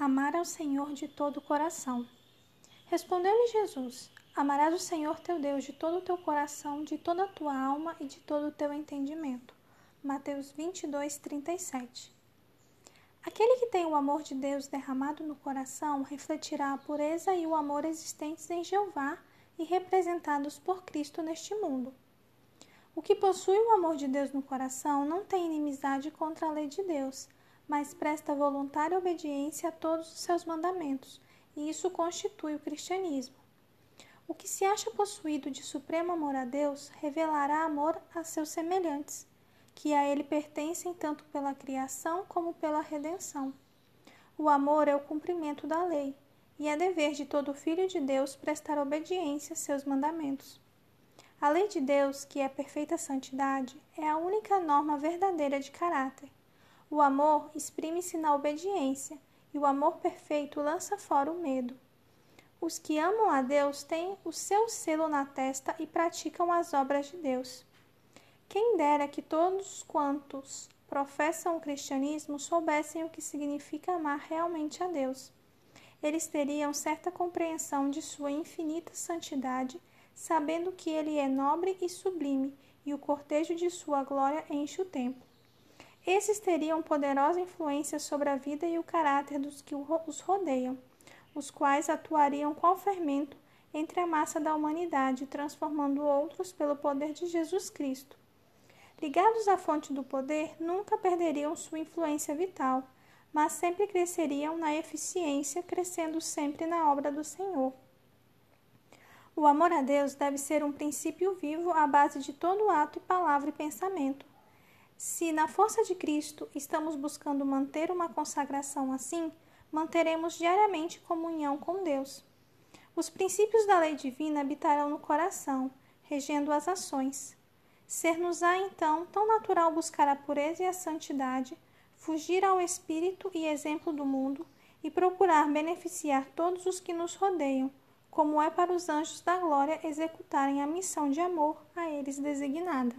Amar ao Senhor de todo o coração. Respondeu-lhe Jesus: Amarás o Senhor teu Deus de todo o teu coração, de toda a tua alma e de todo o teu entendimento. Mateus 22, 37. Aquele que tem o amor de Deus derramado no coração refletirá a pureza e o amor existentes em Jeová e representados por Cristo neste mundo. O que possui o amor de Deus no coração não tem inimizade contra a lei de Deus mas presta voluntária obediência a todos os seus mandamentos, e isso constitui o cristianismo. O que se acha possuído de supremo amor a Deus revelará amor a seus semelhantes, que a ele pertencem tanto pela criação como pela redenção. O amor é o cumprimento da lei, e é dever de todo filho de Deus prestar obediência a seus mandamentos. A lei de Deus, que é perfeita santidade, é a única norma verdadeira de caráter o amor exprime-se na obediência, e o amor perfeito lança fora o medo. Os que amam a Deus têm o seu selo na testa e praticam as obras de Deus. Quem dera que todos quantos professam o cristianismo soubessem o que significa amar realmente a Deus. Eles teriam certa compreensão de sua infinita santidade, sabendo que ele é nobre e sublime, e o cortejo de sua glória enche o tempo. Esses teriam poderosa influência sobre a vida e o caráter dos que os rodeiam, os quais atuariam qual fermento entre a massa da humanidade, transformando outros pelo poder de Jesus Cristo. Ligados à fonte do poder, nunca perderiam sua influência vital, mas sempre cresceriam na eficiência, crescendo sempre na obra do Senhor. O amor a Deus deve ser um princípio vivo à base de todo ato e palavra e pensamento. Se na força de Cristo estamos buscando manter uma consagração assim, manteremos diariamente comunhão com Deus. Os princípios da lei divina habitarão no coração, regendo as ações. Ser-nos-á então tão natural buscar a pureza e a santidade, fugir ao espírito e exemplo do mundo e procurar beneficiar todos os que nos rodeiam, como é para os anjos da glória executarem a missão de amor a eles designada.